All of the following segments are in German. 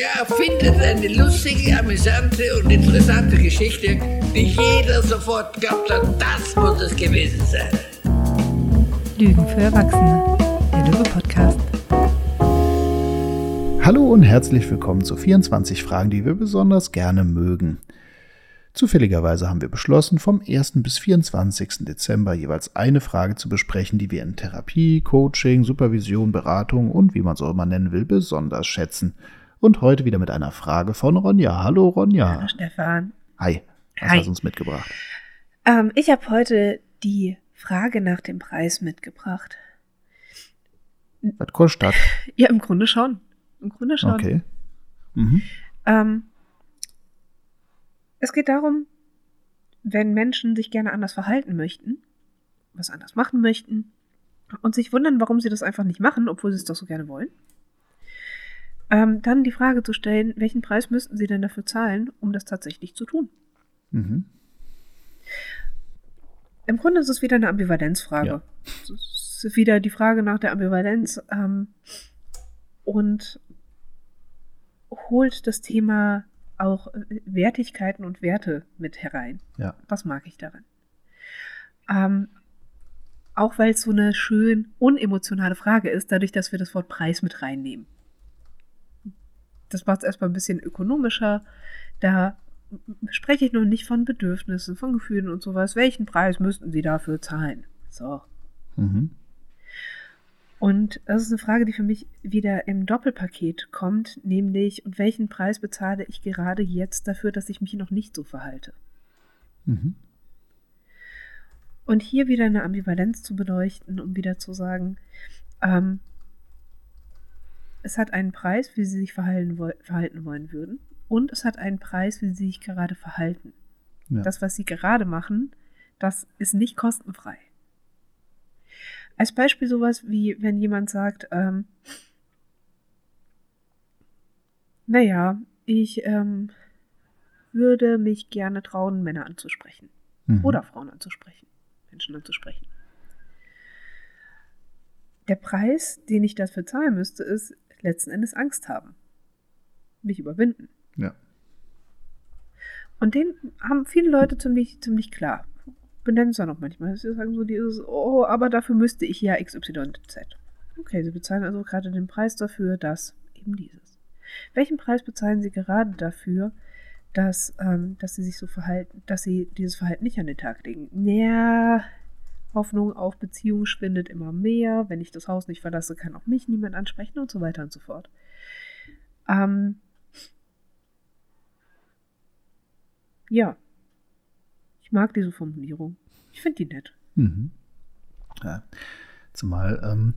Der erfindet eine lustige, amüsante und interessante Geschichte, die jeder sofort glaubt hat, das muss es gewesen sein. Lügen für Erwachsene, der Löwe-Podcast. Hallo und herzlich willkommen zu 24 Fragen, die wir besonders gerne mögen. Zufälligerweise haben wir beschlossen, vom 1. bis 24. Dezember jeweils eine Frage zu besprechen, die wir in Therapie, Coaching, Supervision, Beratung und wie man es auch immer nennen will, besonders schätzen. Und heute wieder mit einer Frage von Ronja. Hallo Ronja. Hallo Stefan. Hi. Was Hi. hast du uns mitgebracht? Ähm, ich habe heute die Frage nach dem Preis mitgebracht. Was kostet das? Ja, im Grunde schon. Im Grunde schon. Okay. Mhm. Ähm, es geht darum, wenn Menschen sich gerne anders verhalten möchten, was anders machen möchten und sich wundern, warum sie das einfach nicht machen, obwohl sie es doch so gerne wollen, ähm, dann die Frage zu stellen, welchen Preis müssten sie denn dafür zahlen, um das tatsächlich zu tun? Mhm. Im Grunde ist es wieder eine Ambivalenzfrage. Ja. Es ist wieder die Frage nach der Ambivalenz ähm, und holt das Thema auch äh, Wertigkeiten und Werte mit herein. Ja. Was mag ich daran? Ähm, auch weil es so eine schön unemotionale Frage ist, dadurch, dass wir das Wort Preis mit reinnehmen. Das macht es erstmal ein bisschen ökonomischer. Da spreche ich noch nicht von Bedürfnissen, von Gefühlen und sowas. Welchen Preis müssten Sie dafür zahlen? So. Mhm. Und das ist eine Frage, die für mich wieder im Doppelpaket kommt, nämlich, und welchen Preis bezahle ich gerade jetzt dafür, dass ich mich noch nicht so verhalte? Mhm. Und hier wieder eine Ambivalenz zu beleuchten, um wieder zu sagen, ähm, es hat einen Preis, wie sie sich verhalten, verhalten wollen würden, und es hat einen Preis, wie sie sich gerade verhalten. Ja. Das, was sie gerade machen, das ist nicht kostenfrei. Als Beispiel sowas wie, wenn jemand sagt, ähm, naja, ich ähm, würde mich gerne trauen, Männer anzusprechen Mhm. oder Frauen anzusprechen, Menschen anzusprechen. Der Preis, den ich dafür zahlen müsste, ist letzten Endes Angst haben. Mich überwinden. Ja. Und den haben viele Leute ziemlich, ziemlich klar. Benennen es dann auch manchmal. Sie sagen so dieses, oh, aber dafür müsste ich ja XYZ. Okay, sie bezahlen also gerade den Preis dafür, dass eben dieses. Welchen Preis bezahlen sie gerade dafür, dass, ähm, dass sie sich so verhalten, dass sie dieses Verhalten nicht an den Tag legen? Naja, Hoffnung auf Beziehung schwindet immer mehr. Wenn ich das Haus nicht verlasse, kann auch mich niemand ansprechen und so weiter und so fort. Ähm, ja. Ich mag diese Formulierung. Ich finde die nett. Mhm. Ja. Zumal ähm,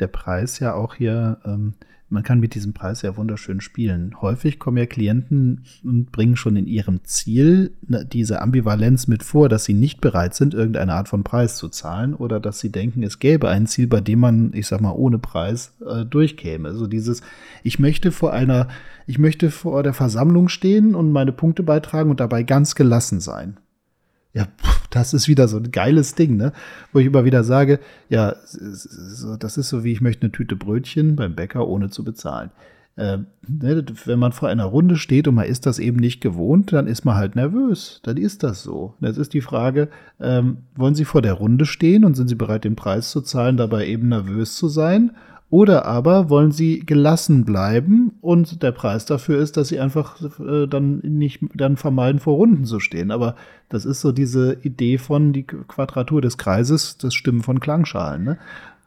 der Preis ja auch hier, ähm, man kann mit diesem Preis ja wunderschön spielen. Häufig kommen ja Klienten und bringen schon in ihrem Ziel diese Ambivalenz mit vor, dass sie nicht bereit sind, irgendeine Art von Preis zu zahlen oder dass sie denken, es gäbe ein Ziel, bei dem man, ich sag mal, ohne Preis äh, durchkäme. Also dieses, ich möchte vor einer, ich möchte vor der Versammlung stehen und meine Punkte beitragen und dabei ganz gelassen sein. Ja, das ist wieder so ein geiles Ding, ne? Wo ich immer wieder sage, ja, das ist so wie ich möchte eine Tüte Brötchen beim Bäcker ohne zu bezahlen. Ähm, ne, wenn man vor einer Runde steht und man ist das eben nicht gewohnt, dann ist man halt nervös. Dann ist das so. Jetzt ist die Frage, ähm, wollen Sie vor der Runde stehen und sind Sie bereit, den Preis zu zahlen, dabei eben nervös zu sein? Oder aber wollen sie gelassen bleiben und der Preis dafür ist, dass sie einfach äh, dann nicht dann vermeiden, vor Runden zu stehen. Aber das ist so diese Idee von die Quadratur des Kreises, das Stimmen von Klangschalen. Ne?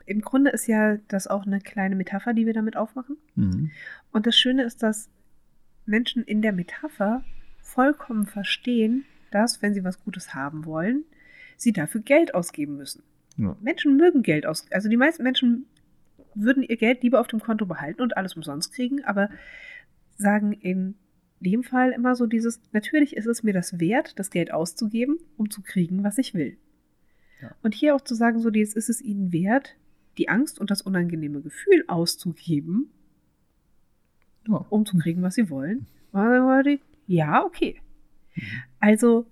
Im Grunde ist ja das auch eine kleine Metapher, die wir damit aufmachen. Mhm. Und das Schöne ist, dass Menschen in der Metapher vollkommen verstehen, dass, wenn sie was Gutes haben wollen, sie dafür Geld ausgeben müssen. Ja. Menschen mögen Geld aus. Also die meisten Menschen würden ihr Geld lieber auf dem Konto behalten und alles umsonst kriegen, aber sagen in dem Fall immer so dieses, natürlich ist es mir das wert, das Geld auszugeben, um zu kriegen, was ich will. Ja. Und hier auch zu sagen, so dieses, ist es ihnen wert, die Angst und das unangenehme Gefühl auszugeben, Ja. um zu kriegen, was sie wollen. Leute, Ja, okay. Also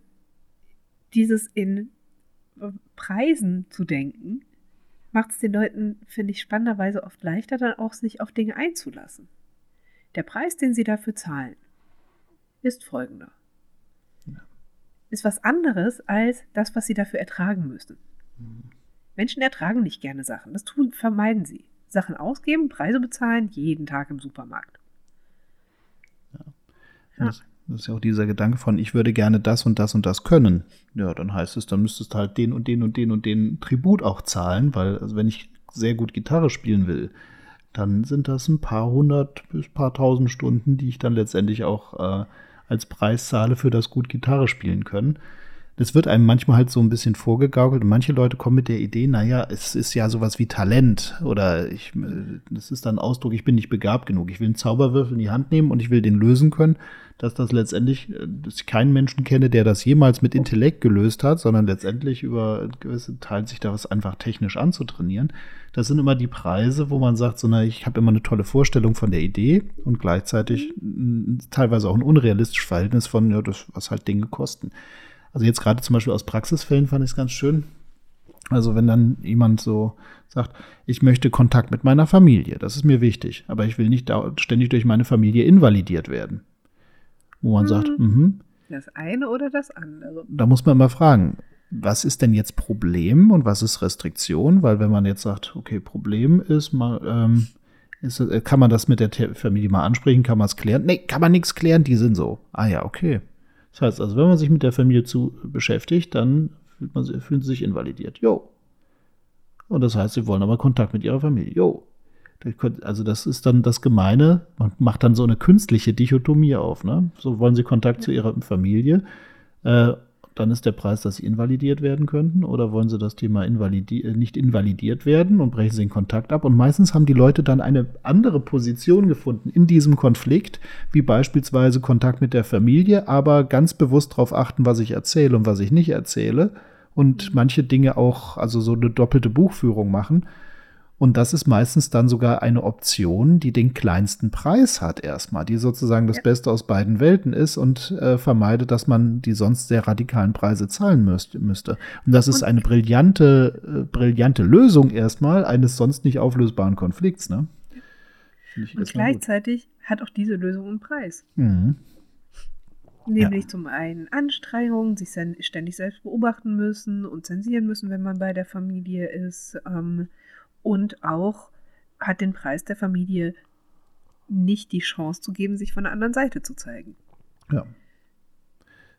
dieses in Preisen zu denken, macht es den Leuten, finde ich, spannenderweise oft leichter, dann auch sich auf Dinge einzulassen. Der Preis, den Sie dafür zahlen, ist folgender. Ist was anderes als das, was Sie dafür ertragen müssen. Menschen ertragen nicht gerne Sachen. Das tun, vermeiden sie. Sachen ausgeben, Preise bezahlen, jeden Tag im Supermarkt. Ja. Das, das ist ja auch dieser Gedanke von, ich würde gerne das und das und das können. Ja, dann heißt es, dann müsstest du halt den und den und den und den Tribut auch zahlen, weil, also wenn ich sehr gut Gitarre spielen will, dann sind das ein paar hundert bis paar tausend Stunden, die ich dann letztendlich auch äh, als Preis zahle für das gut Gitarre spielen können das wird einem manchmal halt so ein bisschen vorgegaukelt und manche Leute kommen mit der Idee, naja, es ist ja sowas wie Talent oder ich, das ist dann Ausdruck, ich bin nicht begabt genug. Ich will einen Zauberwürfel in die Hand nehmen und ich will den lösen können, dass das letztendlich, dass ich keinen Menschen kenne, der das jemals mit Intellekt gelöst hat, sondern letztendlich über gewisse Teil sich da was einfach technisch anzutrainieren. Das sind immer die Preise, wo man sagt, so, na, ich habe immer eine tolle Vorstellung von der Idee und gleichzeitig teilweise auch ein unrealistisches Verhältnis von, ja, das, was halt Dinge kosten. Also jetzt gerade zum Beispiel aus Praxisfällen fand ich es ganz schön. Also wenn dann jemand so sagt, ich möchte Kontakt mit meiner Familie, das ist mir wichtig, aber ich will nicht ständig durch meine Familie invalidiert werden. Wo man mhm. sagt, mhm. Das eine oder das andere. Da muss man mal fragen, was ist denn jetzt Problem und was ist Restriktion? Weil wenn man jetzt sagt, okay, Problem ist, mal, ähm, ist, äh, kann man das mit der Familie mal ansprechen, kann man es klären? Nee, kann man nichts klären, die sind so. Ah ja, okay. Das heißt also, wenn man sich mit der Familie zu beschäftigt, dann fühlt man, fühlen sie sich invalidiert. Jo. Und das heißt, sie wollen aber Kontakt mit ihrer Familie. Jo. Also das ist dann das Gemeine, man macht dann so eine künstliche Dichotomie auf. Ne? So wollen sie Kontakt zu ihrer Familie. Äh, dann ist der Preis, dass sie invalidiert werden könnten. Oder wollen sie das Thema invalidi äh, nicht invalidiert werden und brechen sie den Kontakt ab? Und meistens haben die Leute dann eine andere Position gefunden in diesem Konflikt, wie beispielsweise Kontakt mit der Familie, aber ganz bewusst darauf achten, was ich erzähle und was ich nicht erzähle. Und manche Dinge auch, also so eine doppelte Buchführung machen. Und das ist meistens dann sogar eine Option, die den kleinsten Preis hat erstmal, die sozusagen das. Beste aus beiden Welten ist und äh, vermeidet, dass man die sonst sehr radikalen Preise zahlen müsste. müsste. Und das ist eine brillante, äh, brillante Lösung erstmal eines sonst nicht auflösbaren Konflikts. Ne? Und gleichzeitig gut. hat auch diese Lösung einen Preis. Mhm. Nämlich ja. zum einen Anstrengungen, sich ständig selbst beobachten müssen und zensieren müssen, wenn man bei der Familie ist. Ähm, und auch hat den Preis der Familie nicht die Chance zu geben, sich von der anderen Seite zu zeigen. Ja.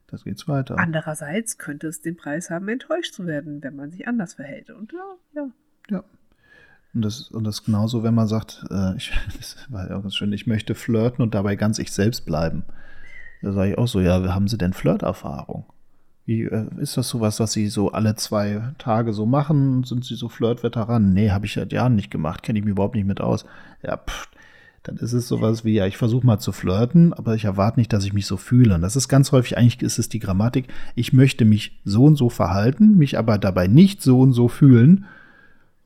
Das geht's weiter. Andererseits könnte es den Preis haben, enttäuscht zu werden, wenn man sich anders verhält. Und ja, ja. Ja. Und das, und das genauso, wenn man sagt, äh, ich, das war ja auch ganz schön, ich möchte flirten und dabei ganz ich selbst bleiben. Da sage ich auch so, ja, haben Sie denn Flirterfahrung? Wie äh, ist das sowas, was Sie so alle zwei Tage so machen? Sind Sie so Flirt-Veteranen? Nee, habe ich seit Jahren nicht gemacht, kenne ich mich überhaupt nicht mit aus. Ja, pff, dann ist es sowas wie, ja, ich versuche mal zu flirten, aber ich erwarte nicht, dass ich mich so fühle. Und das ist ganz häufig, eigentlich ist es die Grammatik, ich möchte mich so und so verhalten, mich aber dabei nicht so und so fühlen.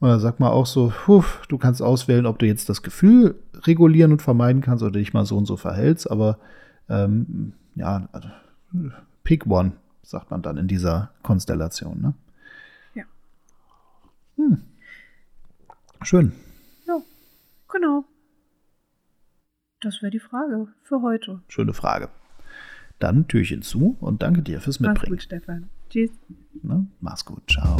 Und dann sagt man auch so, puh, du kannst auswählen, ob du jetzt das Gefühl regulieren und vermeiden kannst oder dich mal so und so verhältst, aber ähm, ja, also, pick one sagt man dann in dieser Konstellation. Ne? Ja. Hm. Schön. Ja, genau. Das wäre die Frage für heute. Schöne Frage. Dann Türchen zu und danke dir fürs Mitbringen. Mach's gut, Stefan. Tschüss. Ne? Mach's gut. Ciao.